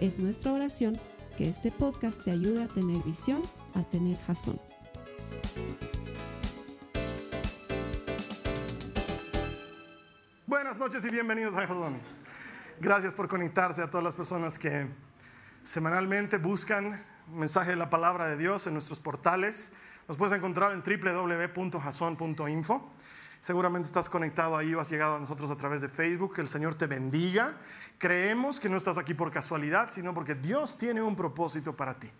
Es nuestra oración que este podcast te ayude a tener visión, a tener jazón. Buenas noches y bienvenidos a Jazón. Gracias por conectarse a todas las personas que semanalmente buscan mensaje de la palabra de Dios en nuestros portales. Nos puedes encontrar en www.jason.info. Seguramente estás conectado ahí o has llegado a nosotros a través de Facebook. Que el Señor te bendiga. Creemos que no estás aquí por casualidad, sino porque Dios tiene un propósito para ti.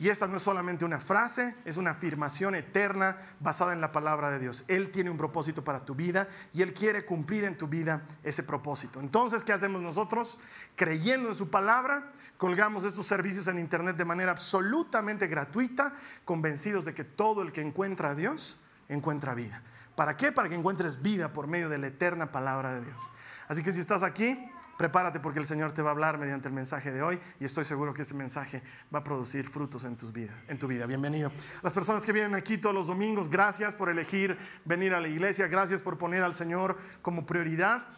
Y esta no es solamente una frase, es una afirmación eterna basada en la palabra de Dios. Él tiene un propósito para tu vida y Él quiere cumplir en tu vida ese propósito. Entonces, ¿qué hacemos nosotros? Creyendo en su palabra, colgamos estos servicios en Internet de manera absolutamente gratuita, convencidos de que todo el que encuentra a Dios encuentra vida. ¿Para qué? Para que encuentres vida por medio de la eterna palabra de Dios. Así que si estás aquí, prepárate porque el Señor te va a hablar mediante el mensaje de hoy y estoy seguro que este mensaje va a producir frutos en, tus vida, en tu vida. Bienvenido. Las personas que vienen aquí todos los domingos, gracias por elegir venir a la iglesia, gracias por poner al Señor como prioridad.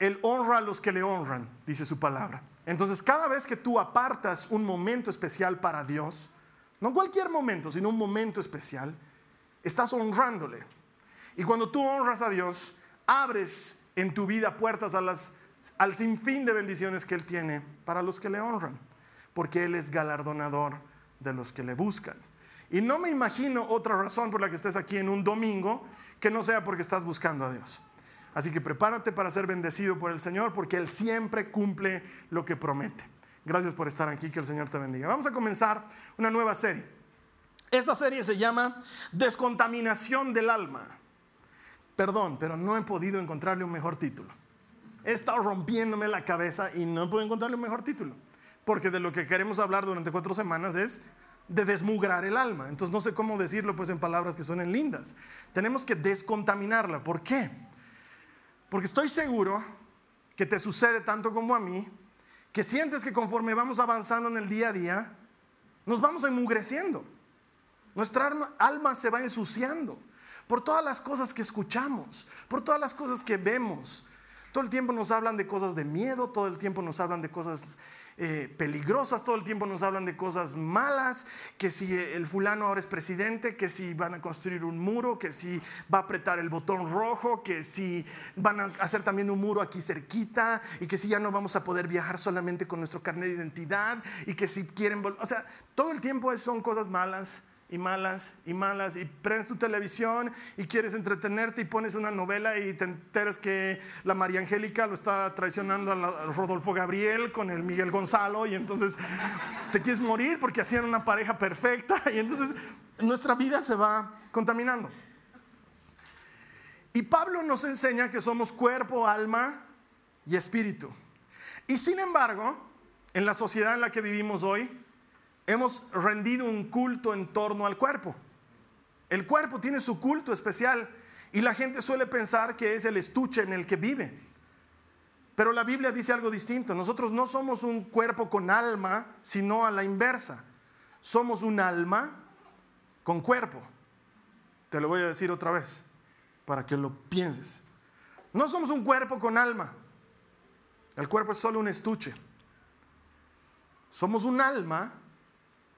Él honra a los que le honran, dice su palabra. Entonces, cada vez que tú apartas un momento especial para Dios, no cualquier momento, sino un momento especial, estás honrándole. Y cuando tú honras a Dios, abres en tu vida puertas a las, al sinfín de bendiciones que Él tiene para los que le honran, porque Él es galardonador de los que le buscan. Y no me imagino otra razón por la que estés aquí en un domingo que no sea porque estás buscando a Dios. Así que prepárate para ser bendecido por el Señor, porque Él siempre cumple lo que promete. Gracias por estar aquí, que el Señor te bendiga. Vamos a comenzar una nueva serie. Esta serie se llama Descontaminación del alma. Perdón, pero no he podido encontrarle un mejor título. He estado rompiéndome la cabeza y no he podido encontrarle un mejor título. Porque de lo que queremos hablar durante cuatro semanas es de desmugrar el alma. Entonces no sé cómo decirlo pues en palabras que suenen lindas. Tenemos que descontaminarla. ¿Por qué? Porque estoy seguro que te sucede tanto como a mí, que sientes que conforme vamos avanzando en el día a día, nos vamos enmugreciendo. Nuestra alma se va ensuciando por todas las cosas que escuchamos, por todas las cosas que vemos. Todo el tiempo nos hablan de cosas de miedo, todo el tiempo nos hablan de cosas eh, peligrosas, todo el tiempo nos hablan de cosas malas, que si el fulano ahora es presidente, que si van a construir un muro, que si va a apretar el botón rojo, que si van a hacer también un muro aquí cerquita y que si ya no vamos a poder viajar solamente con nuestro carnet de identidad y que si quieren, o sea, todo el tiempo son cosas malas y malas y malas y prendes tu televisión y quieres entretenerte y pones una novela y te enteras que la María Angélica lo está traicionando a, Rodolfo Gabriel con el Miguel Gonzalo y entonces te quieres morir porque hacían una pareja perfecta y entonces nuestra vida se va contaminando. Y Pablo nos enseña que somos cuerpo, alma y espíritu. Y sin embargo, en la sociedad en la que vivimos hoy, hemos rendido un culto en torno al cuerpo. El cuerpo tiene su culto especial y la gente suele pensar que es el estuche en el que vive. Pero la Biblia dice algo distinto. Nosotros no somos un cuerpo con alma, sino a la inversa. Somos un alma con cuerpo. Te lo voy a decir otra vez para que lo pienses. No somos un cuerpo con alma. El cuerpo es solo un estuche. Somos un alma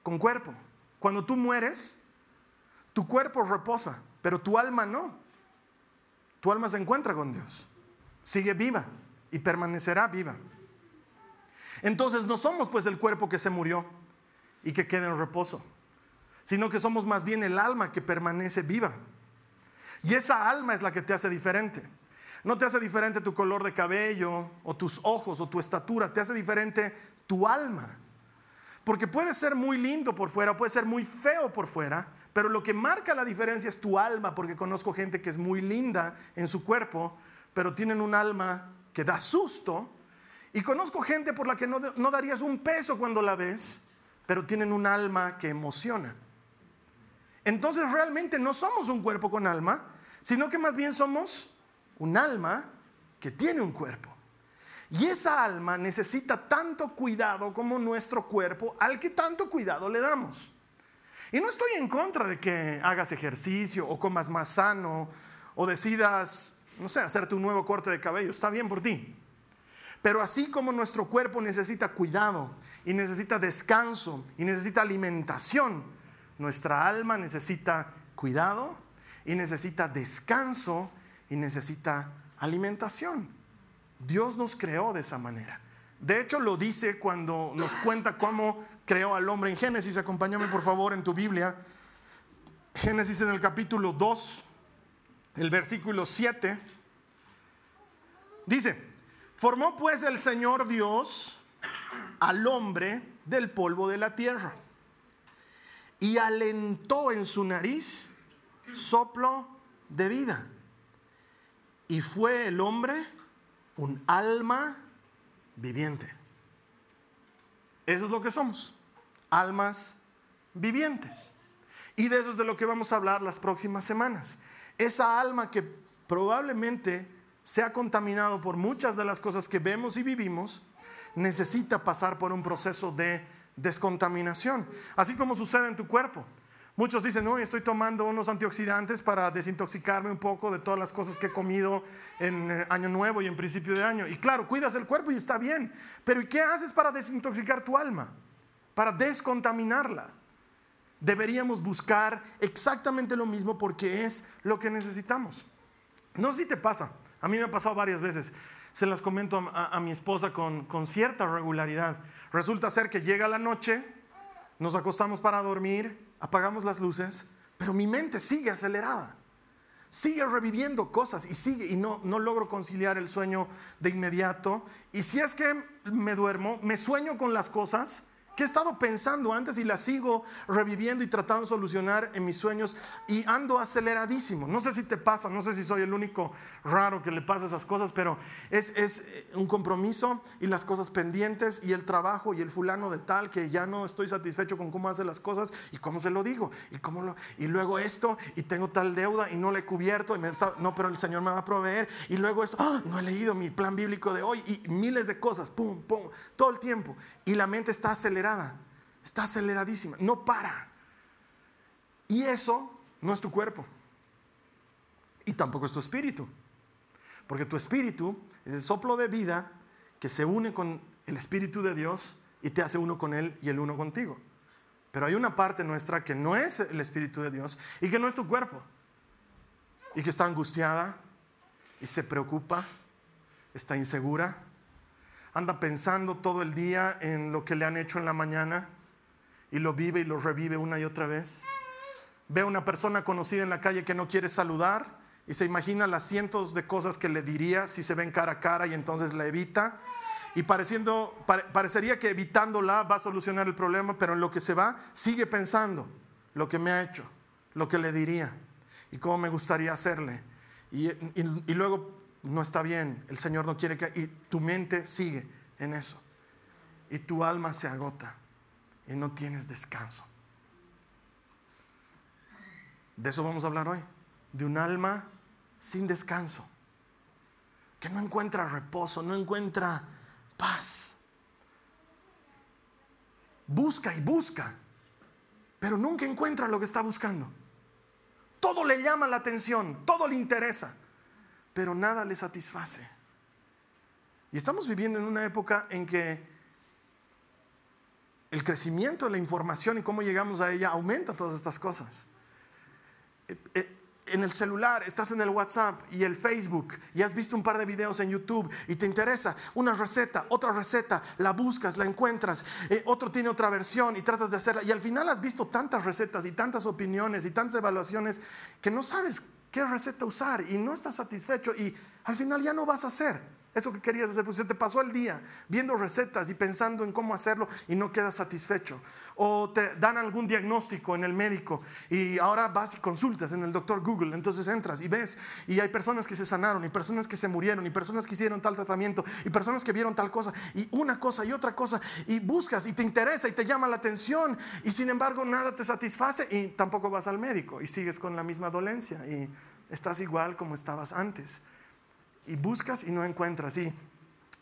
con cuerpo. Cuando tú mueres, tu cuerpo reposa, pero tu alma no. Tu alma se encuentra con Dios, sigue viva y permanecerá viva. Entonces no somos pues el cuerpo que se murió y que queda en reposo, sino que somos más bien el alma que permanece viva. Y esa alma es la que te hace diferente. No te hace diferente tu color de cabello o tus ojos o tu estatura, te hace diferente tu alma. Porque puede ser muy lindo por fuera, puede ser muy feo por fuera, pero lo que marca la diferencia es tu alma, porque conozco gente que es muy linda en su cuerpo, pero tienen un alma que da susto. Y conozco gente por la que no, darías un peso cuando la ves, pero tienen un alma que emociona. Entonces realmente no somos un cuerpo con alma, sino que más bien somos un alma que tiene un cuerpo. Y esa alma necesita tanto cuidado como nuestro cuerpo al que tanto cuidado le damos. Y no estoy en contra de que hagas ejercicio o comas más sano o decidas, no sé, hacerte un nuevo corte de cabello. Está bien por ti. Pero así como nuestro cuerpo necesita cuidado y necesita descanso y necesita alimentación, nuestra alma necesita cuidado y necesita descanso y necesita alimentación. Dios nos creó de esa manera. De hecho, lo dice cuando nos cuenta cómo creó al hombre en Génesis. Acompáñame por favor en tu Biblia. Génesis en el capítulo 2, el versículo 7. Dice, formó pues el Señor Dios al hombre del polvo de la tierra y alentó en su nariz soplo de vida. Y fue el hombre un alma viviente. Eso es lo que somos, almas vivientes. Y de eso es de lo que vamos a hablar las próximas semanas. Esa alma que probablemente se ha contaminado por muchas de las cosas que vemos y vivimos, necesita pasar por un proceso de descontaminación, así como sucede en tu cuerpo. Muchos dicen, no, estoy tomando unos antioxidantes para desintoxicarme un poco de todas las cosas que he comido en eh, año nuevo y en principio de año. Y claro, cuidas el cuerpo y está bien, pero ¿y qué haces para desintoxicar tu alma? Para descontaminarla. Deberíamos buscar exactamente lo mismo porque es lo que necesitamos. No sé si te pasa, a mí me ha pasado varias veces, se las comento a, mi esposa con, con cierta regularidad. Resulta ser que llega la noche, nos acostamos para dormir, apagamos las luces, pero mi mente sigue acelerada. Sigue reviviendo cosas y sigue y no, no logro conciliar el sueño de inmediato. Y si es que me duermo, me sueño con las cosas que he estado pensando antes y la sigo reviviendo y tratando de solucionar en mis sueños y ando aceleradísimo. No sé si te pasa, no sé si soy el único raro que le pasa esas cosas, pero es, es eh, un compromiso y las cosas pendientes y el trabajo y el fulano de tal que ya no estoy satisfecho con cómo hace las cosas y cómo se lo digo y cómo lo, y luego esto y tengo tal deuda y no le he cubierto y me, no, pero el Señor me va a proveer y luego esto, ¡ah! no he leído mi plan bíblico de hoy y miles de cosas, pum, pum, todo el tiempo y la mente está acelerada, está aceleradísima, no para. Y eso no es tu cuerpo. Y tampoco es tu espíritu. Porque tu espíritu es el soplo de vida que se une con el espíritu de Dios y te hace uno con Él y el uno contigo. Pero hay una parte nuestra que no es el espíritu de Dios y que no es tu cuerpo. Y que está angustiada y se preocupa, está insegura anda pensando todo el día en lo que le han hecho en la mañana y lo vive y lo revive una y otra vez. Ve a una persona conocida en la calle que no quiere saludar y se imagina las cientos de cosas que le diría si se ven cara a cara y entonces la evita. Y pareciendo, parecería que evitándola va a solucionar el problema, pero en lo que se va sigue pensando lo que me ha hecho, lo que le diría y cómo me gustaría hacerle. Y, y luego no está bien, el Señor no quiere que... Y tu mente sigue en eso. Y tu alma se agota y no tienes descanso. De eso vamos a hablar hoy. De un alma sin descanso. Que no encuentra reposo, no encuentra paz. Busca y busca, pero nunca encuentra lo que está buscando. Todo le llama la atención, todo le interesa pero nada le satisface. Y estamos viviendo en una época en que el crecimiento de la información y cómo llegamos a ella aumenta todas estas cosas. Eh, eh, en el celular, estás en el WhatsApp y el Facebook y has visto un par de videos en YouTube y te interesa una receta, otra receta, la buscas, la encuentras, eh, otro tiene otra versión y tratas de hacerla y al final has visto tantas recetas y tantas opiniones y tantas evaluaciones que no sabes qué receta usar y no estás satisfecho y al final ya no vas a hacer. Eso que querías hacer, pues se te pasó el día viendo recetas y pensando en cómo hacerlo y no quedas satisfecho. O te dan algún diagnóstico en el médico y ahora vas y consultas en el doctor Google. Entonces entras y ves y hay personas que se sanaron y personas que se murieron y personas que hicieron tal tratamiento y personas que vieron tal cosa y una cosa y otra cosa y buscas y te interesa y te llama la atención y sin embargo nada te satisface y tampoco vas al médico y sigues con la misma dolencia y estás igual como estabas antes y buscas y no encuentras. Y,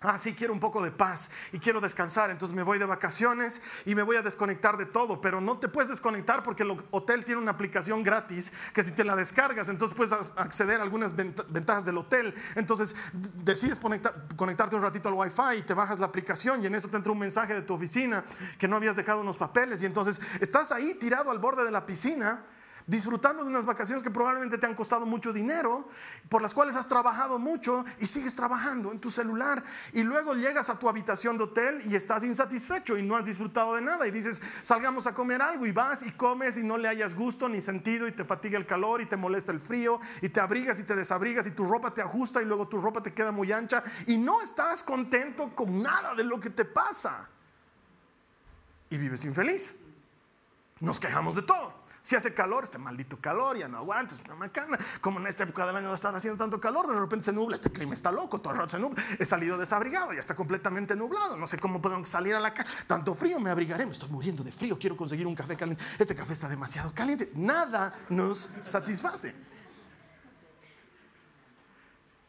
ah, sí, quiero un poco de paz y quiero descansar, entonces me voy de vacaciones y me voy a desconectar de todo, pero no te puedes desconectar porque el hotel tiene una aplicación gratis que si te la descargas, entonces puedes acceder a algunas ventajas del hotel. Entonces decides conectarte un ratito al wifi y te bajas la aplicación y en eso te entra un mensaje de tu oficina que no habías dejado unos papeles y entonces estás ahí tirado al borde de la piscina disfrutando de unas vacaciones que probablemente te han costado mucho dinero, por las cuales has trabajado mucho y sigues trabajando en tu celular. Y luego llegas a tu habitación de hotel y estás insatisfecho y no has disfrutado de nada. Y dices, salgamos a comer algo y vas y comes y no le hayas gusto ni sentido y te fatiga el calor y te molesta el frío y te abrigas y te desabrigas y tu ropa te ajusta y luego tu ropa te queda muy ancha y no estás contento con nada de lo que te pasa. Y vives infeliz. Nos quejamos de todo. Si hace calor, este maldito calor, ya no aguanto, es una macana. Como en esta época del año no está haciendo tanto calor, de repente se nubla, este clima está loco, todo el rato se nubla. He salido desabrigado, ya está completamente nublado. No sé cómo puedo salir a la calle. Tanto frío, me abrigaré, me estoy muriendo de frío, quiero conseguir un café caliente. Este café está demasiado caliente. Nada nos satisface.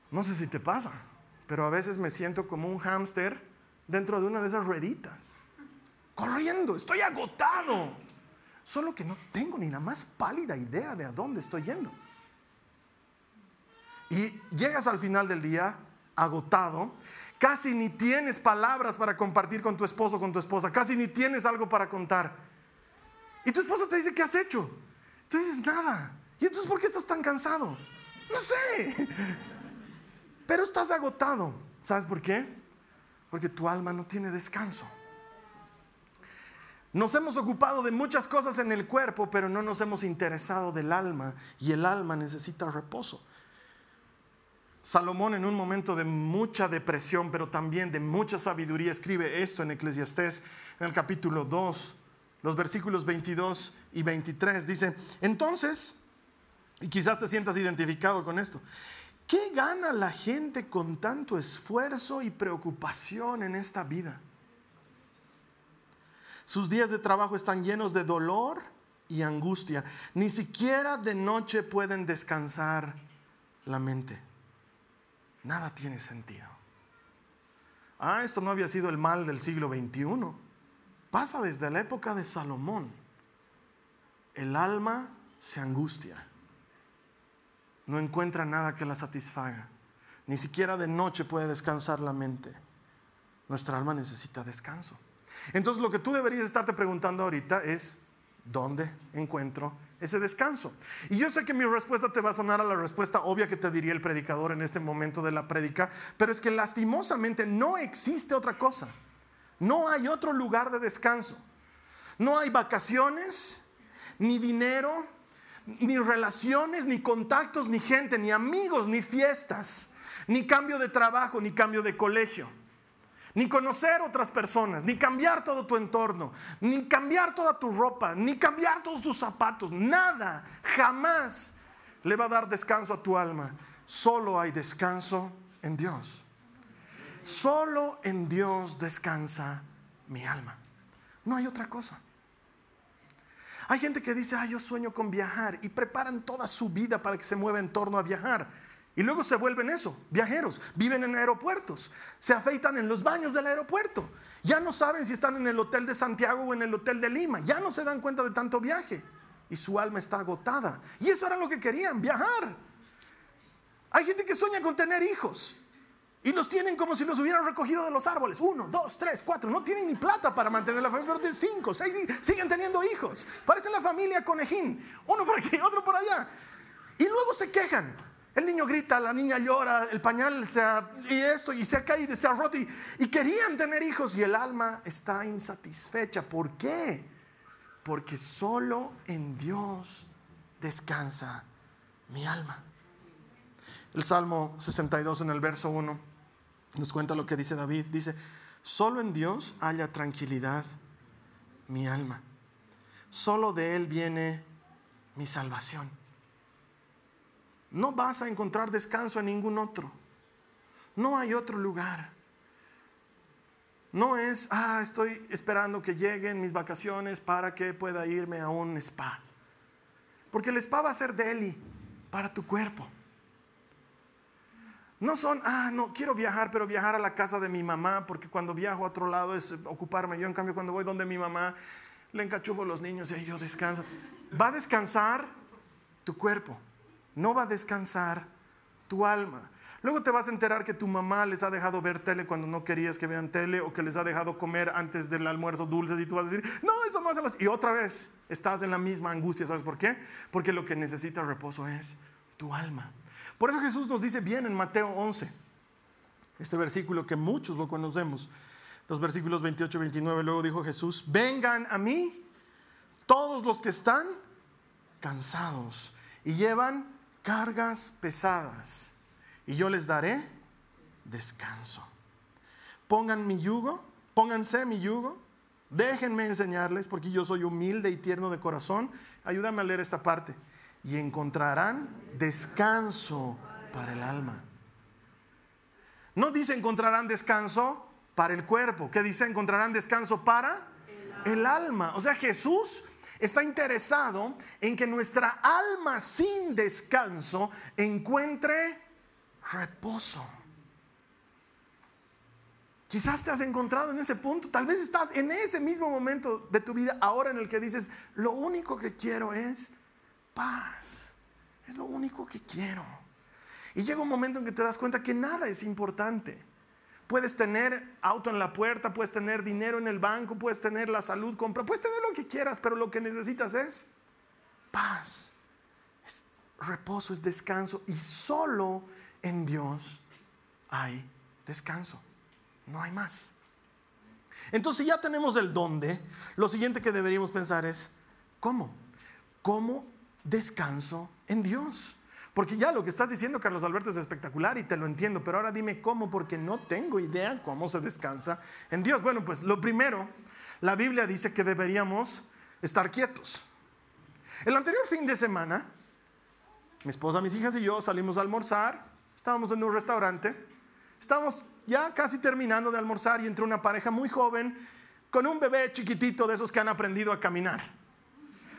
No sé si te pasa, pero a veces me siento como un hámster dentro de una de esas rueditas. Corriendo, estoy agotado. Solo que no tengo ni la más pálida idea de a dónde estoy yendo. Y llegas al final del día agotado, casi ni tienes palabras para compartir con tu esposo o con tu esposa, casi ni tienes algo para contar. Y tu esposa te dice, ¿qué has hecho? Tú dices, nada. ¿Y entonces por qué estás tan cansado? No sé. Pero estás agotado. ¿Sabes por qué? Porque tu alma no tiene descanso. Nos hemos ocupado de muchas cosas en el cuerpo, pero no nos hemos interesado del alma y el alma necesita reposo. Salomón en un momento de mucha depresión, pero también de mucha sabiduría, escribe esto en Eclesiastés, en el capítulo 2, los versículos 22 y 23. Dice, entonces, y quizás te sientas identificado con esto, ¿qué gana la gente con tanto esfuerzo y preocupación en esta vida? Sus días de trabajo están llenos de dolor y angustia. Ni siquiera de noche pueden descansar la mente. Nada tiene sentido. Ah, esto no había sido el mal del siglo XXI. Pasa desde la época de Salomón. El alma se angustia. No encuentra nada que la satisfaga. Ni siquiera de noche puede descansar la mente. Nuestra alma necesita descanso. Entonces lo que tú deberías estarte preguntando ahorita es, ¿dónde encuentro ese descanso? Y yo sé que mi respuesta te va a sonar a la respuesta obvia que te diría el predicador en este momento de la prédica, pero es que lastimosamente no existe otra cosa. No hay otro lugar de descanso. No hay vacaciones, ni dinero, ni relaciones, ni contactos, ni gente, ni amigos, ni fiestas, ni cambio de trabajo, ni cambio de colegio ni conocer otras personas, ni cambiar todo tu entorno, ni cambiar toda tu ropa, ni cambiar todos tus zapatos, nada, jamás le va a dar descanso a tu alma. Solo hay descanso en Dios. Solo en Dios descansa mi alma. No hay otra cosa. Hay gente que dice, ah, yo sueño con viajar y preparan toda su vida para que se mueva en torno a viajar. Y luego se vuelven eso, viajeros, viven en aeropuertos, se afeitan en los baños del aeropuerto. Ya no saben si están en el hotel de Santiago o en el hotel de Lima, ya no se dan cuenta de tanto viaje. Y su alma está agotada. Y eso era lo que querían, viajar. Hay gente que sueña con tener hijos. Y los tienen como si los hubieran recogido de los árboles. Uno, dos, tres, cuatro. No tienen ni plata para mantener la familia, pero tienen cinco, seis, siguen teniendo hijos. Parecen la familia conejín. Uno por aquí, otro por allá. Y luego se quejan. El niño grita, la niña llora, el pañal se ha, y esto, y se ha caído, se ha roto, y, querían tener hijos, y el alma está insatisfecha. ¿Por qué? Porque solo en Dios descansa mi alma. El Salmo 62 en el verso 1 nos cuenta lo que dice David. Dice, solo en Dios haya tranquilidad mi alma. Solo de Él viene mi salvación. No vas a encontrar descanso en ningún otro. No hay otro lugar. No es, ah, estoy esperando que lleguen mis vacaciones para que pueda irme a un spa. Porque el spa va a ser deli para tu cuerpo. No son, ah, no, quiero viajar, pero viajar a la casa de mi mamá, porque cuando viajo a otro lado es ocuparme. Yo, en cambio, cuando voy donde mi mamá, le encachufo los niños y ahí yo descanso. Va a descansar tu cuerpo, no va a descansar tu alma. Luego te vas a enterar que tu mamá les ha dejado ver tele cuando no querías que vean tele o que les ha dejado comer antes del almuerzo dulces y tú vas a decir, no, eso no hacemos. Y otra vez estás en la misma angustia, ¿sabes por qué? Porque lo que necesita reposo es tu alma. Por eso Jesús nos dice bien en Mateo 11, este versículo que muchos lo conocemos, los versículos 28 y 29, luego dijo Jesús, vengan a mí todos los que están cansados y llevan cargas pesadas, y yo les daré descanso. Pongan mi yugo, pónganse mi yugo, déjenme enseñarles, porque yo soy humilde y tierno de corazón. Ayúdame a leer esta parte y encontrarán descanso para el alma. No dice encontrarán descanso para el cuerpo, que dice encontrarán descanso para el alma. O sea, Jesús está interesado en que nuestra alma sin descanso encuentre reposo. Quizás te has encontrado en ese punto, tal vez estás en ese mismo momento de tu vida ahora en el que dices, lo único que quiero es paz. Es lo único que quiero. Y llega un momento en que te das cuenta que nada es importante. Puedes tener auto en la puerta, puedes tener dinero en el banco, puedes tener la salud compra, puedes tener lo que quieras, pero lo que necesitas es paz, es reposo, es descanso. Y solo en Dios hay descanso. No hay más. Entonces ya tenemos el dónde. Lo siguiente que deberíamos pensar es, ¿cómo? ¿Cómo descanso en Dios. Porque ya lo que estás diciendo, Carlos Alberto, es espectacular y te lo entiendo, pero ahora dime cómo, porque no tengo idea cómo se descansa en Dios. Bueno, pues lo primero, la Biblia dice que deberíamos estar quietos. El anterior fin de semana, mi esposa, mis hijas y yo salimos a almorzar, estábamos en un restaurante, estábamos ya casi terminando de almorzar y entró una pareja muy joven con un bebé chiquitito de esos que han aprendido a caminar.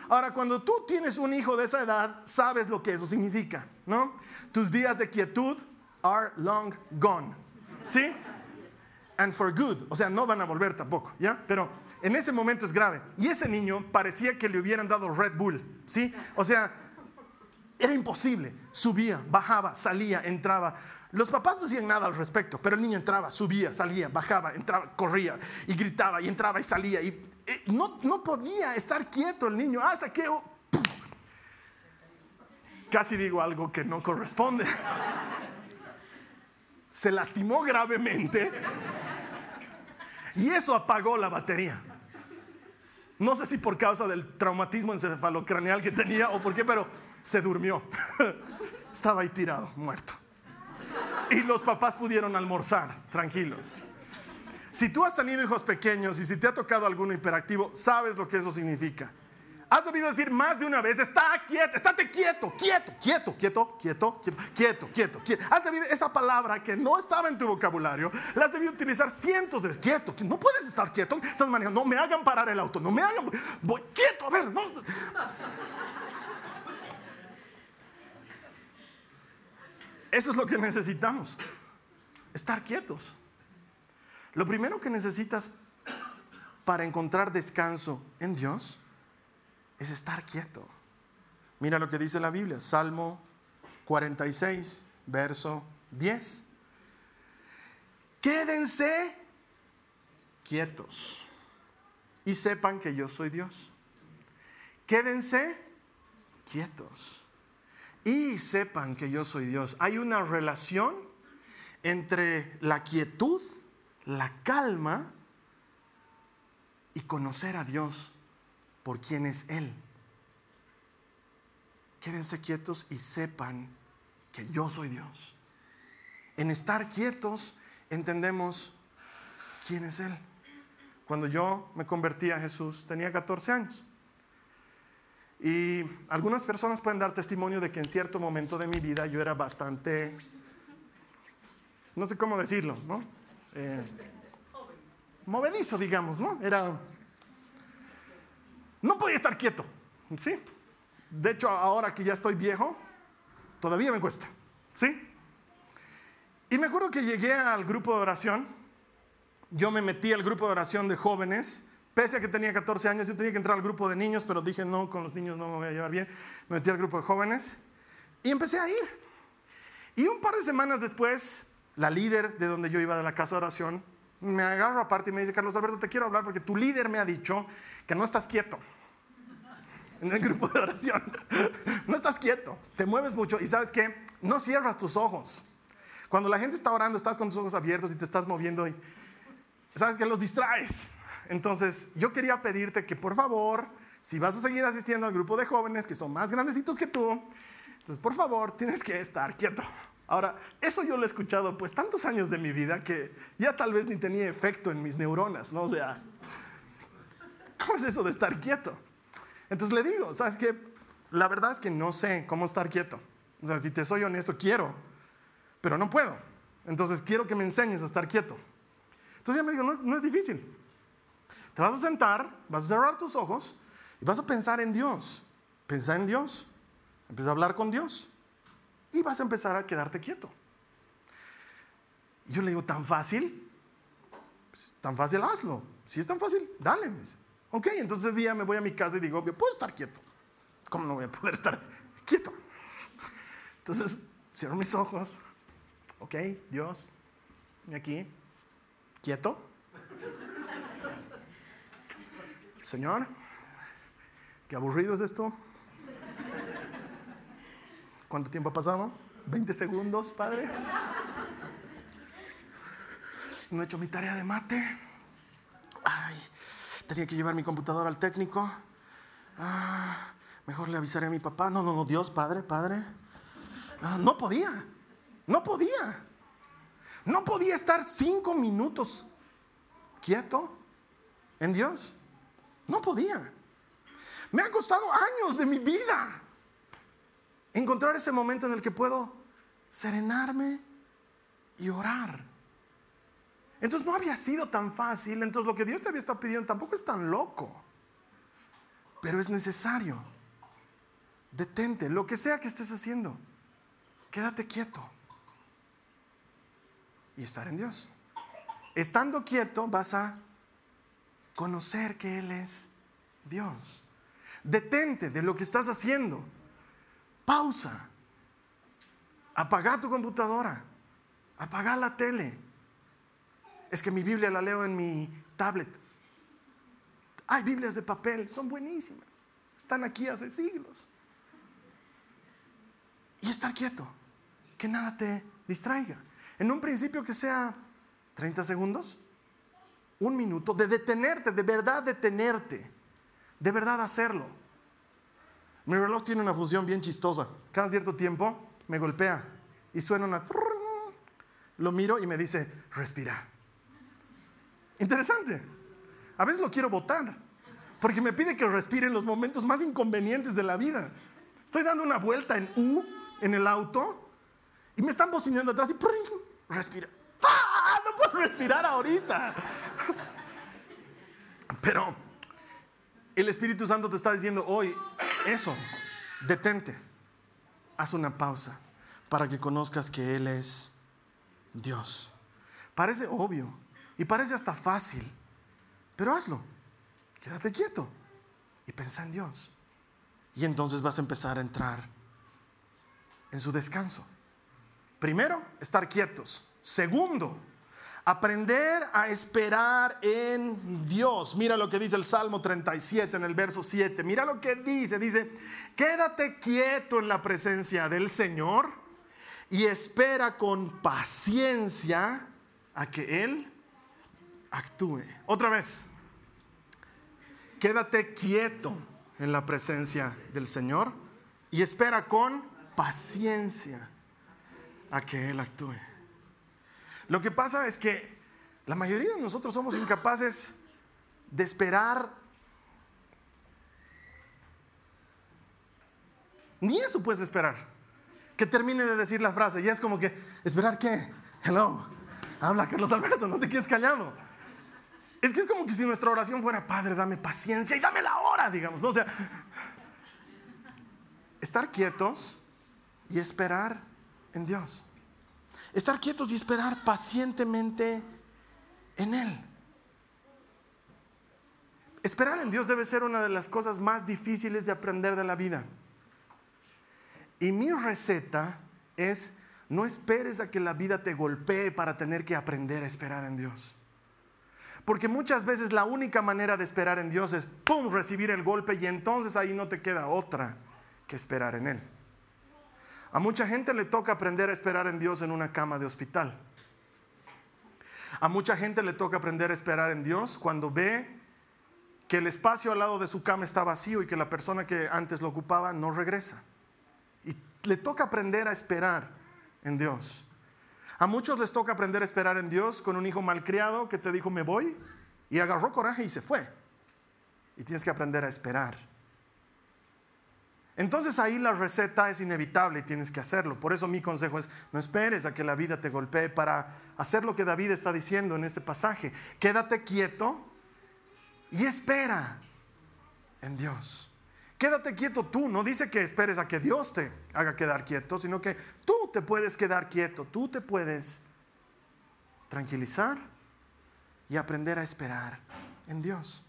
Ahora, cuando tú tienes un hijo de esa edad, sabes lo que eso significa, ¿no? Tus días de quietud are long gone, ¿sí? And for good, o sea, no van a volver tampoco, ¿ya? Pero en ese momento es grave. Y ese niño parecía que le hubieran dado Red Bull, ¿sí? O sea, era imposible. Subía, bajaba, salía, entraba. Los papás no hacían nada al respecto, pero el niño entraba, subía, salía, bajaba, entraba, corría y gritaba y entraba y salía. Y no, no podía estar quieto el niño hasta que... Oh, casi digo algo que no corresponde. Se lastimó gravemente y eso apagó la batería. No sé si por causa del traumatismo encefalocraneal que tenía o por qué, pero se durmió. Estaba ahí tirado, muerto. Y los papás pudieron almorzar, tranquilos. Si tú has tenido hijos pequeños y si te ha tocado alguno hiperactivo, sabes lo que eso significa. Has debido decir más de una vez, está quieto, estate quieto, quieto, quieto, quieto, quieto, quieto, quieto, quieto. Has debido, esa palabra que no estaba en tu vocabulario, la has debido utilizar cientos de veces. Quieto, no puedes estar quieto, estás manejando, no me hagan parar el auto, no me hagan, voy quieto, a ver, no. Eso es lo que necesitamos, estar quietos. Lo primero que necesitas para encontrar descanso en Dios es estar quieto. Mira lo que dice la Biblia, Salmo 46, verso 10. Quédense quietos y sepan que yo soy Dios. Quédense quietos y sepan que yo soy Dios. Hay una relación entre la quietud la calma y conocer a Dios por quién es Él. Quédense quietos y sepan que yo soy Dios. En estar quietos entendemos quién es Él. Cuando yo me convertí a Jesús tenía 14 años. Y algunas personas pueden dar testimonio de que en cierto momento de mi vida yo era bastante, no sé cómo decirlo, ¿no? Eh, movedizo, digamos, ¿no? Era, no podía estar quieto, ¿sí? De hecho, ahora que ya estoy viejo, todavía me cuesta, ¿sí? Y me acuerdo que llegué al grupo de oración, yo me metí al grupo de oración de jóvenes Pese a que tenía 14 años, yo tenía que entrar al grupo de niños, pero dije, no, con los niños no me voy a llevar bien. Me metí al grupo de jóvenes y empecé a ir. Y un par de semanas después, la líder de donde yo iba de la casa de oración me agarra aparte y me dice, Carlos Alberto, te quiero hablar porque tu líder me ha dicho que no estás quieto en el grupo de oración. No estás quieto, te mueves mucho y sabes que no cierras tus ojos. Cuando la gente está orando, estás con tus ojos abiertos y te estás moviendo y sabes que los distraes. Entonces, yo quería pedirte que por favor, si vas a seguir asistiendo al grupo de jóvenes que son más grandecitos que tú, entonces por favor, tienes que estar quieto. Ahora, eso yo lo he escuchado pues tantos años de mi vida que ya tal vez ni tenía efecto en mis neuronas, ¿no? O sea, ¿cómo es eso de estar quieto? Entonces le digo, ¿sabes qué? La verdad es que no sé cómo estar quieto. O sea, si te soy honesto, quiero, pero no puedo. Entonces quiero que me enseñes a estar quieto. Entonces ella me dijo, no, no es difícil. Te vas a sentar, vas a cerrar tus ojos y vas a pensar en Dios. Pensar en Dios. Empieza a hablar con Dios. Y vas a empezar a quedarte quieto. Y yo le digo, ¿tan fácil? Pues, tan fácil, hazlo. Si es tan fácil, dale. Ok, entonces día me voy a mi casa y digo, puedo estar quieto. ¿Cómo no voy a poder estar quieto? Entonces, cierro mis ojos. Ok, Dios, aquí, quieto. Señor, qué aburrido es esto. ¿Cuánto tiempo ha pasado? ¿20 segundos, Padre? No he hecho mi tarea de mate. Ay, tenía que llevar mi computadora al técnico. Ah, mejor le avisaré a mi papá. No, no, no, Dios, Padre, Padre. Ah, no podía, no podía. No podía estar cinco minutos quieto en Dios. No podía. Me ha costado años de mi vida encontrar ese momento en el que puedo serenarme y orar. Entonces no había sido tan fácil, entonces lo que Dios te había estado pidiendo tampoco es tan loco, pero es necesario. Detente, lo que sea que estés haciendo, quédate quieto y estar en Dios. Estando quieto vas a conocer que Él es Dios. Detente de lo que estás haciendo. Pausa. Apaga tu computadora. Apaga la tele. Es que mi Biblia la leo en mi tablet. Hay Biblias de papel, son buenísimas. Están aquí hace siglos. Y estar quieto, que nada te distraiga. En un principio que sea 30 segundos, un minuto de detenerte, de verdad detenerte, de verdad hacerlo. Mi reloj tiene una función bien chistosa. Cada cierto tiempo me golpea y suena una... Lo miro y me dice, respira. Interesante. A veces lo quiero botar, porque me pide que respire en los momentos más inconvenientes de la vida. Estoy dando una vuelta en U en el auto y me están bocinando atrás y respira. No puedo respirar ahorita. Pero el Espíritu Santo te está diciendo hoy eso, detente, haz una pausa para que conozcas que Él es Dios. Parece obvio y parece hasta fácil, pero hazlo. Quédate quieto y pensa en Dios. Y entonces vas a empezar a entrar en su descanso. Primero, estar quietos. Segundo, Aprender a esperar en Dios. Mira lo que dice el Salmo 37 en el verso 7. Mira lo que dice. Dice, quédate quieto en la presencia del Señor y espera con paciencia a que Él actúe. Otra vez. Quédate quieto en la presencia del Señor y espera con paciencia a que Él actúe. Lo que pasa es que la mayoría de nosotros somos incapaces de esperar. Ni eso puedes esperar. Que termine de decir la frase. Ya es como que, ¿esperar qué? Hello. Habla Carlos Alberto, no te quedes callado. Es que es como que si nuestra oración fuera, Padre, dame paciencia y dame la hora, digamos. ¿no? O sea, estar quietos y esperar en Dios. Estar quietos y esperar pacientemente en Él. Esperar en Dios debe ser una de las cosas más difíciles de aprender de la vida. Y mi receta es, no esperes a que la vida te golpee para tener que aprender a esperar en Dios. Porque muchas veces la única manera de esperar en Dios es, ¡pum!, recibir el golpe y entonces ahí no te queda otra que esperar en Él. A mucha gente le toca aprender a esperar en Dios en una cama de hospital. A mucha gente le toca aprender a esperar en Dios cuando ve que el espacio al lado de su cama está vacío y que la persona que antes lo ocupaba no regresa. Y le toca aprender a esperar en Dios. A muchos les toca aprender a esperar en Dios con un hijo malcriado que te dijo me voy y agarró coraje y se fue. Y tienes que aprender a esperar. Entonces ahí la receta es inevitable y tienes que hacerlo. Por eso mi consejo es, no esperes a que la vida te golpee para hacer lo que David está diciendo en este pasaje. Quédate quieto y espera en Dios. Quédate quieto tú, no dice que esperes a que Dios te haga quedar quieto, sino que tú te puedes quedar quieto, tú te puedes tranquilizar y aprender a esperar en Dios.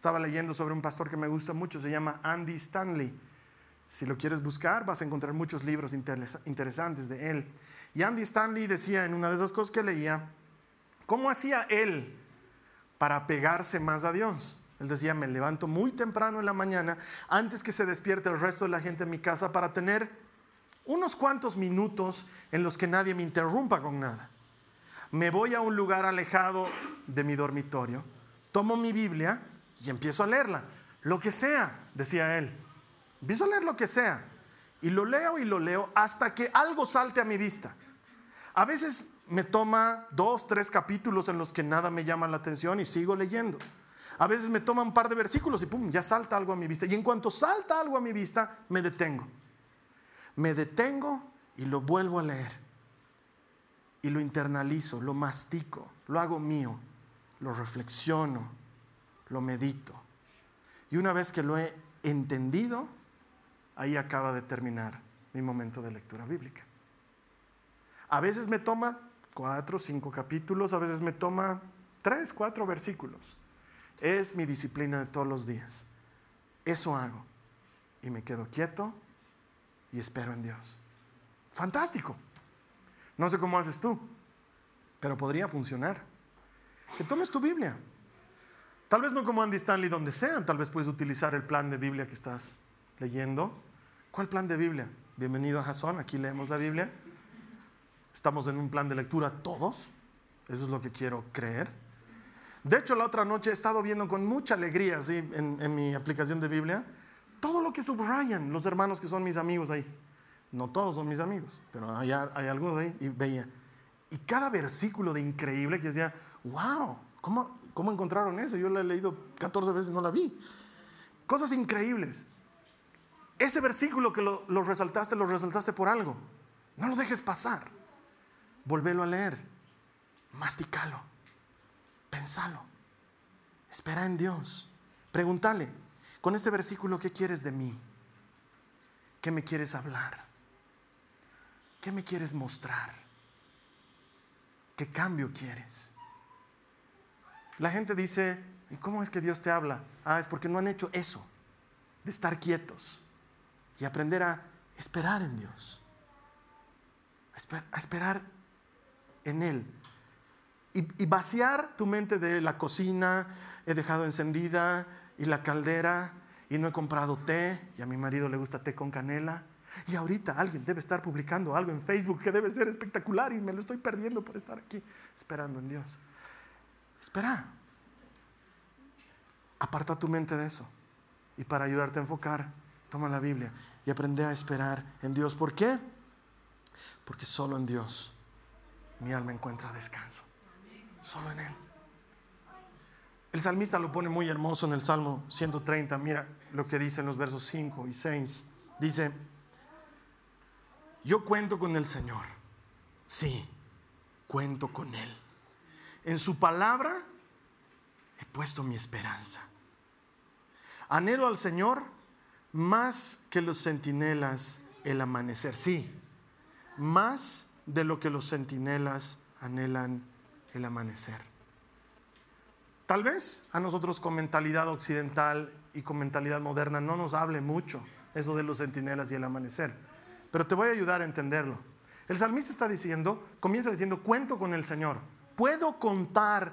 Estaba leyendo sobre un pastor que me gusta mucho, se llama Andy Stanley. Si lo quieres buscar, vas a encontrar muchos libros interesantes de él. Y Andy Stanley decía en una de esas cosas que leía, ¿cómo hacía él para pegarse más a Dios? Él decía, me levanto muy temprano en la mañana, antes que se despierte el resto de la gente en mi casa, para tener unos cuantos minutos en los que nadie me interrumpa con nada. Me voy a un lugar alejado de mi dormitorio, tomo mi Biblia y empiezo a leerla. Lo que sea, decía él. Empiezo a leer lo que sea. Y lo leo y lo leo hasta que algo salte a mi vista. A veces me toma dos, tres capítulos en los que nada me llama la atención y sigo leyendo. A veces me toma un par de versículos y pum, ya salta algo a mi vista. Y en cuanto salta algo a mi vista, me detengo. Me detengo y lo vuelvo a leer. Y lo internalizo, lo mastico, lo hago mío, lo reflexiono, lo medito. Y una vez que lo he entendido, ahí acaba de terminar mi momento de lectura bíblica. A veces me toma cuatro, cinco capítulos, a veces me toma tres, cuatro versículos. Es mi disciplina de todos los días. Eso hago. Y me quedo quieto y espero en Dios. Fantástico. No sé cómo haces tú, pero podría funcionar. Que tomes tu Biblia, Tal vez no como Andy Stanley donde sea, tal vez puedes utilizar el plan de Biblia que estás leyendo. ¿Cuál plan de Biblia? Bienvenido a Jason, aquí leemos la Biblia. Estamos en un plan de lectura todos, eso es lo que quiero creer. De hecho, la otra noche he estado viendo con mucha alegría en, mi aplicación de Biblia todo lo que subrayan los hermanos que son mis amigos ahí. No todos son mis amigos, pero hay, hay algunos ahí y veía. Y cada versículo de increíble que decía, wow, ¿cómo, ¿Cómo encontraron eso? Yo la he leído 14 veces no la vi. Cosas increíbles. Ese versículo que lo, resaltaste, lo resaltaste por algo. No lo dejes pasar. Volvelo a leer. Masticalo. Pensalo. Espera en Dios. Pregúntale, con este versículo, ¿qué quieres de mí? ¿Qué me quieres hablar? ¿Qué me quieres mostrar? ¿Qué cambio quieres? La gente dice, ¿y cómo es que Dios te habla? Ah, es porque no han hecho eso, de estar quietos y aprender a esperar en Dios, a esperar en Él. Y, vaciar tu mente de la cocina, he dejado encendida y la caldera y no he comprado té y a mi marido le gusta té con canela. Y ahorita alguien debe estar publicando algo en Facebook que debe ser espectacular y me lo estoy perdiendo por estar aquí esperando en Dios. Espera. Aparta tu mente de eso. Y para ayudarte a enfocar, toma la Biblia y aprende a esperar en Dios. ¿Por qué? Porque solo en Dios mi alma encuentra descanso. Solo en Él. El salmista lo pone muy hermoso en el Salmo 130. Mira lo que dice en los versos 5 y 6. Dice, yo cuento con el Señor. Sí, cuento con Él. En su palabra he puesto mi esperanza. Anhelo al Señor más que los centinelas el amanecer. Sí, más de lo que los centinelas anhelan el amanecer. Tal vez a nosotros con mentalidad occidental y con mentalidad moderna no nos hable mucho eso de los centinelas y el amanecer, pero te voy a ayudar a entenderlo. El salmista está diciendo, comienza diciendo, cuento con el Señor, puedo contar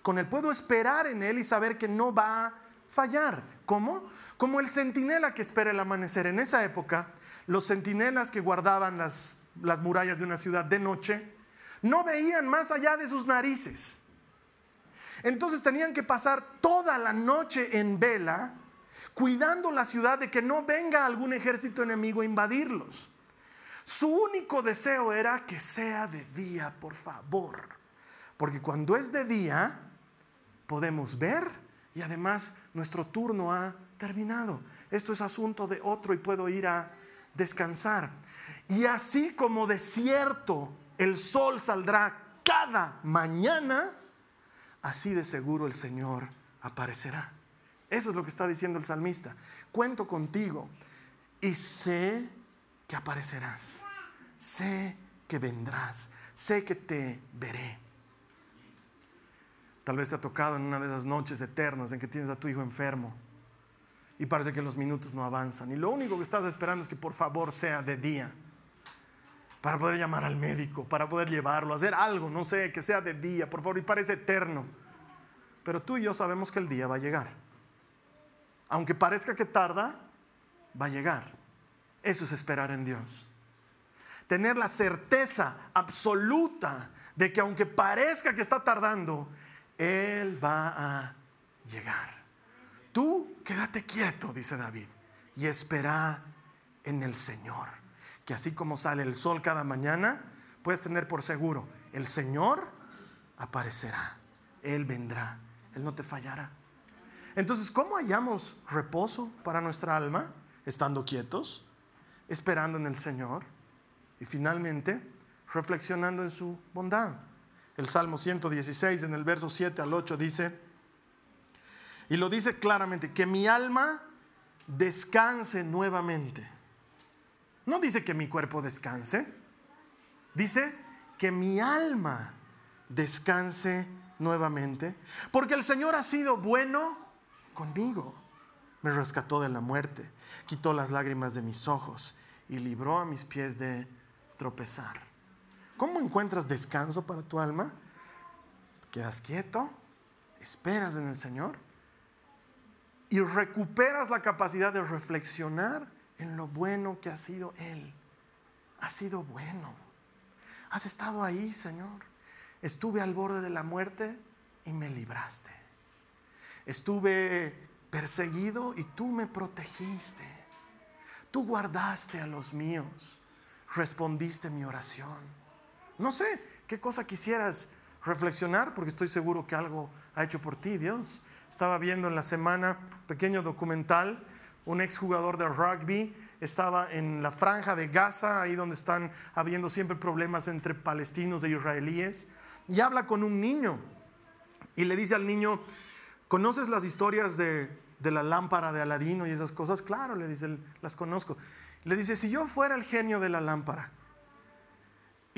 con Él, puedo esperar en Él y saber que no va a fallar. ¿Cómo? Como el centinela que espera el amanecer. En esa época, los centinelas que guardaban las, las murallas de una ciudad de noche no veían más allá de sus narices. Entonces tenían que pasar toda la noche en vela cuidando la ciudad de que no venga algún ejército enemigo a invadirlos. Su único deseo era que sea de día, por favor. Porque cuando es de día, podemos ver y además nuestro turno ha terminado. Esto es asunto de otro y puedo ir a descansar. Y así como de cierto el sol saldrá cada mañana, así de seguro el Señor aparecerá. Eso es lo que está diciendo el salmista. Cuento contigo y sé que aparecerás. Sé que vendrás. Sé que te veré. Tal vez te ha tocado en una de esas noches eternas en que tienes a tu hijo enfermo y parece que los minutos no avanzan. Y lo único que estás esperando es que por favor sea de día para poder llamar al médico, para poder llevarlo, hacer algo, no sé, que sea de día, por favor, y parece eterno. Pero tú y yo sabemos que el día va a llegar. Aunque parezca que tarda, va a llegar. Eso es esperar en Dios. Tener la certeza absoluta de que aunque parezca que está tardando, Él va a llegar. Tú quédate quieto, dice David, y espera en el Señor que así como sale el sol cada mañana, puedes tener por seguro, el Señor aparecerá, Él vendrá, Él no te fallará. Entonces, ¿cómo hallamos reposo para nuestra alma? Estando quietos, esperando en el Señor y finalmente reflexionando en su bondad. El Salmo 116 en el verso 7 al 8 dice, y lo dice claramente, que mi alma descanse nuevamente no dice que mi cuerpo descanse, dice que mi alma descanse nuevamente, porque el Señor ha sido bueno conmigo. Me rescató de la muerte, quitó las lágrimas de mis ojos y libró a mis pies de tropezar. ¿Cómo encuentras descanso para tu alma? Quedas quieto, esperas en el Señor y recuperas la capacidad de reflexionar en lo bueno que ha sido Él. Ha sido bueno. Has estado ahí, Señor. Estuve al borde de la muerte y me libraste. Estuve perseguido y tú me protegiste. Tú guardaste a los míos. Respondiste mi oración. No sé qué cosa quisieras reflexionar porque estoy seguro que algo ha hecho por ti Dios. Estaba viendo en la semana un pequeño documental un exjugador de rugby, estaba en la franja de Gaza, ahí donde están habiendo siempre problemas entre palestinos e israelíes, y habla con un niño y le dice al niño, ¿conoces las historias de, la lámpara de Aladino y esas cosas? Claro, le dice, las conozco. Le dice, si yo fuera el genio de la lámpara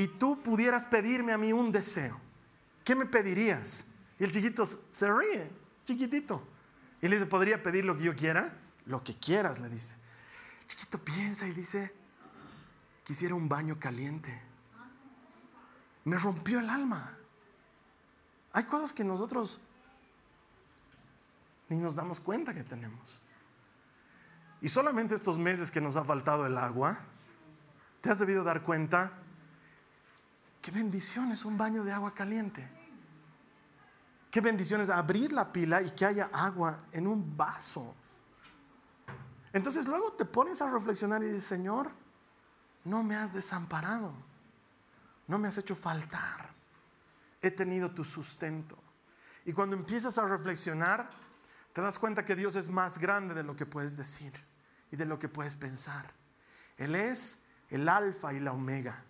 y tú pudieras pedirme a mí un deseo, ¿qué me pedirías? Y el chiquito se ríe, chiquitito. Y le dice, ¿podría pedir lo que yo quiera? lo que quieras, le dice. Chiquito piensa y dice, quisiera un baño caliente. Me rompió el alma. Hay cosas que nosotros ni nos damos cuenta que tenemos. Y solamente estos meses que nos ha faltado el agua, te has debido dar cuenta qué bendición es un baño de agua caliente. Qué bendición es abrir la pila y que haya agua en un vaso. Entonces luego te pones a reflexionar y dices, Señor, no me has desamparado, no me has hecho faltar. He tenido tu sustento. Y cuando empiezas a reflexionar, te das cuenta que Dios es más grande de lo que puedes decir y de lo que puedes pensar. Él es el alfa y la omega,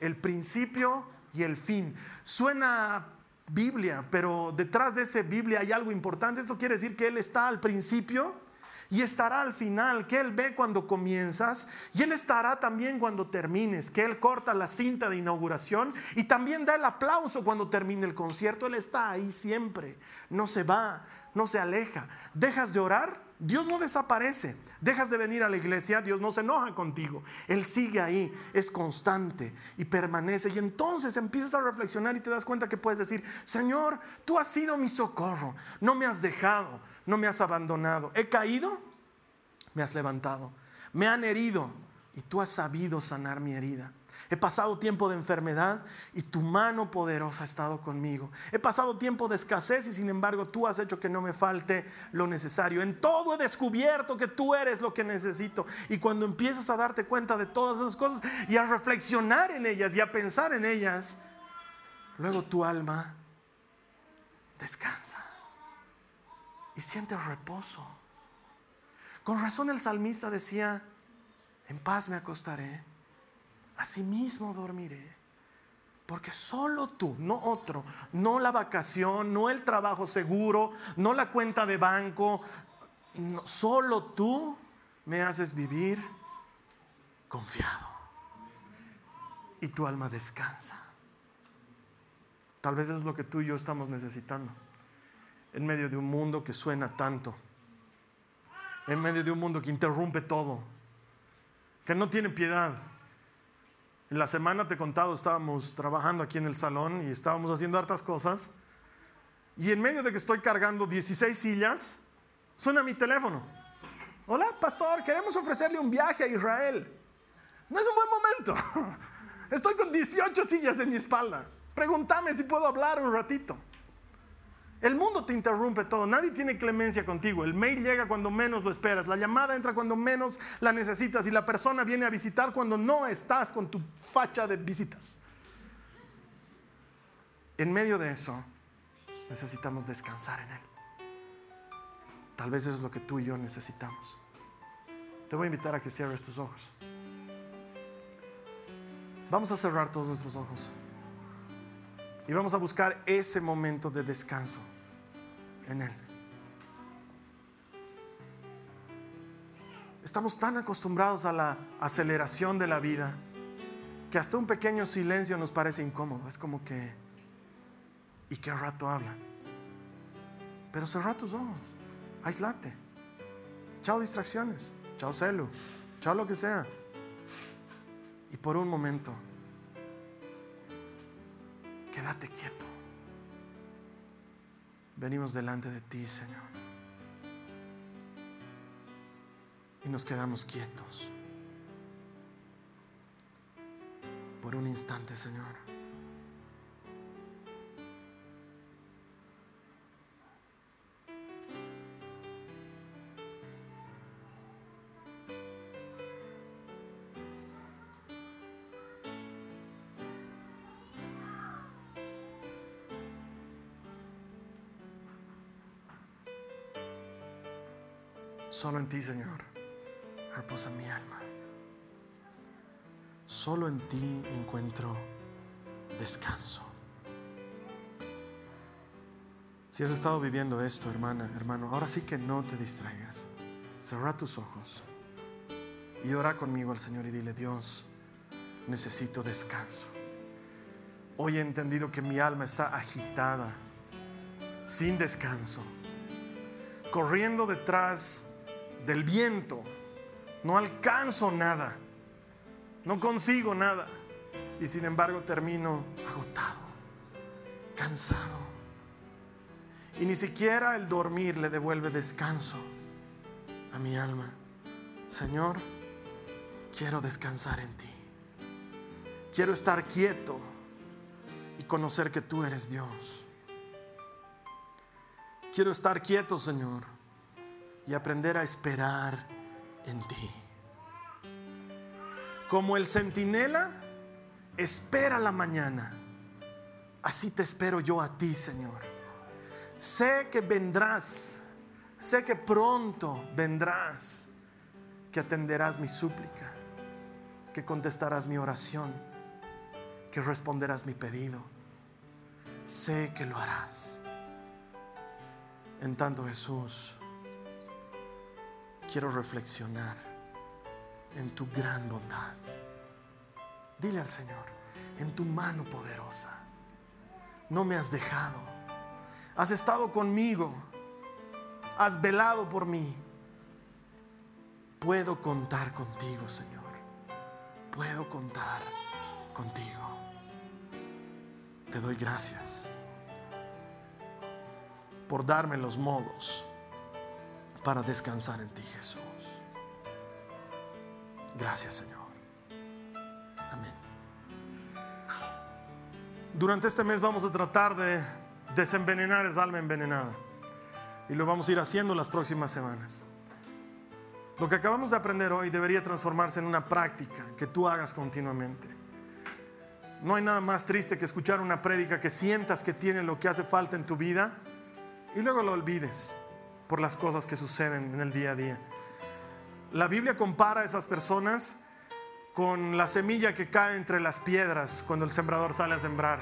el principio y el fin. Suena Biblia, pero detrás de esa Biblia hay algo importante. Esto quiere decir que Él está al principio y estará al final, que Él ve cuando comienzas y Él estará también cuando termines, que Él corta la cinta de inauguración y también da el aplauso cuando termine el concierto. Él está ahí siempre, no se va, no se aleja. Dejas de orar, Dios no desaparece. Dejas de venir a la iglesia, Dios no se enoja contigo. Él sigue ahí, es constante y permanece. Y entonces empiezas a reflexionar y te das cuenta que puedes decir, Señor, tú has sido mi socorro, no me has dejado, no me has abandonado. He caído, me has levantado. Me han herido y tú has sabido sanar mi herida. He pasado tiempo de enfermedad y tu mano poderosa ha estado conmigo. He pasado tiempo de escasez y sin embargo tú has hecho que no me falte lo necesario. En todo he descubierto que tú eres lo que necesito. Y cuando empiezas a darte cuenta de todas esas cosas y a reflexionar en ellas y a pensar en ellas, luego tu alma descansa y siente reposo. Con razón el salmista decía, en paz me acostaré asimismo dormiré. Porque solo tú, no otro, no la vacación, no el trabajo seguro, no la cuenta de banco, solo tú me haces vivir confiado. Y tu alma descansa. Tal vez es lo que tú y yo estamos necesitando. En medio de un mundo que suena tanto. En medio de un mundo que interrumpe todo. Que no tiene piedad en la semana te he contado, estábamos trabajando aquí en el salón y estábamos haciendo hartas cosas. Y en medio de que estoy cargando 16 sillas, suena mi teléfono. Hola, pastor, queremos ofrecerle un viaje a Israel. No es un buen momento. Estoy con 18 sillas en mi espalda. Pregúntame si puedo hablar un ratito. El mundo te interrumpe todo, nadie tiene clemencia contigo. El mail llega cuando menos lo esperas, la llamada entra cuando menos la necesitas y la persona viene a visitar cuando no estás con tu facha de visitas. En medio de eso, necesitamos descansar en Él. Tal vez eso es lo que tú y yo necesitamos. Te voy a invitar a que cierres tus ojos. Vamos a cerrar todos nuestros ojos. Y vamos a buscar ese momento de descanso en Él. Estamos tan acostumbrados a la aceleración de la vida que hasta un pequeño silencio nos parece incómodo. Es como que, ¿y qué rato habla? Pero cerra tus ojos, aislate. Chao distracciones, chao celo, chao lo que sea. Y por un momento quédate quieto. Venimos delante de ti, Señor. Y nos quedamos quietos. Por un instante, Señor. Solo en ti, Señor, reposa mi alma. Solo en ti encuentro descanso. Si has estado viviendo esto, hermana, hermano, ahora sí que no te distraigas. Cerra tus ojos y ora conmigo al Señor y dile, Dios, necesito descanso. Hoy he entendido que mi alma está agitada, sin descanso, corriendo detrás del viento. No alcanzo nada. No consigo nada. Y sin embargo termino agotado, cansado. Y ni siquiera el dormir le devuelve descanso a mi alma. Señor, quiero descansar en ti. Quiero estar quieto y conocer que tú eres Dios. Quiero estar quieto, Señor y aprender a esperar en ti. Como el centinela espera la mañana. Así te espero yo a ti, Señor. Sé que vendrás, sé que pronto vendrás, que atenderás mi súplica, que contestarás mi oración, que responderás mi pedido. Sé que lo harás. En tanto, Jesús, quiero reflexionar en tu gran bondad. Dile al Señor, en tu mano poderosa, no me has dejado. Has estado conmigo, has velado por mí. Puedo contar contigo, Señor. Puedo contar contigo. Te doy gracias por darme los modos para descansar en ti, Jesús. Gracias, Señor. Amén. Durante este mes vamos a tratar de desenvenenar esa alma envenenada. Y lo vamos a ir haciendo las próximas semanas. Lo que acabamos de aprender hoy debería transformarse en una práctica que tú hagas continuamente. No hay nada más triste que escuchar una prédica que sientas que tiene lo que hace falta en tu vida y luego lo olvides por las cosas que suceden en el día a día. La Biblia compara a esas personas con la semilla que cae entre las piedras cuando el sembrador sale a sembrar.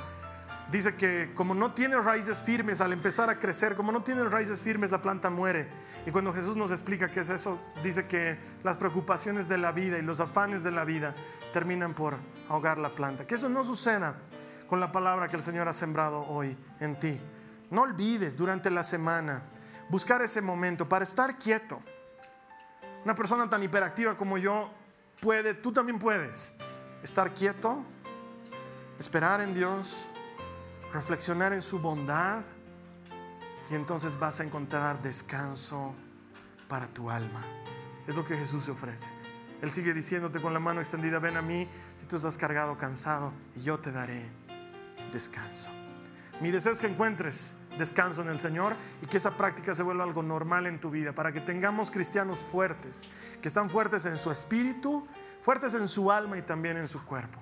Dice que como no tiene raíces firmes al empezar a crecer, como no tiene raíces firmes la planta muere. Y cuando Jesús nos explica qué es eso, dice que las preocupaciones de la vida y los afanes de la vida terminan por ahogar la planta. Que eso no suceda con la palabra que el Señor ha sembrado hoy en ti. No olvides durante la semana buscar ese momento para estar quieto. Una persona tan hiperactiva como yo puede, tú también puedes, estar quieto, esperar en Dios, reflexionar en su bondad y entonces vas a encontrar descanso para tu alma. Es lo que Jesús ofrece. Él sigue diciéndote con la mano extendida, ven a mí si tú estás cargado, cansado, y yo te daré descanso. Mi deseo es que encuentres descanso en el Señor y que esa práctica se vuelva algo normal en tu vida, para que tengamos cristianos fuertes, que están fuertes en su espíritu, fuertes en su alma y también en su cuerpo.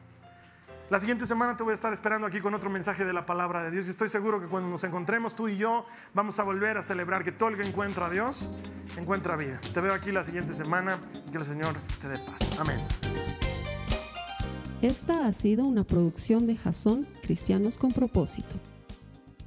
La siguiente semana te voy a estar esperando aquí con otro mensaje de la palabra de Dios y estoy seguro que cuando nos encontremos tú y yo vamos a volver a celebrar que todo el que encuentra a Dios encuentra vida. Te veo aquí la siguiente semana y que el Señor te dé paz. Amén. Esta ha sido una producción de Jason Cristianos con propósito.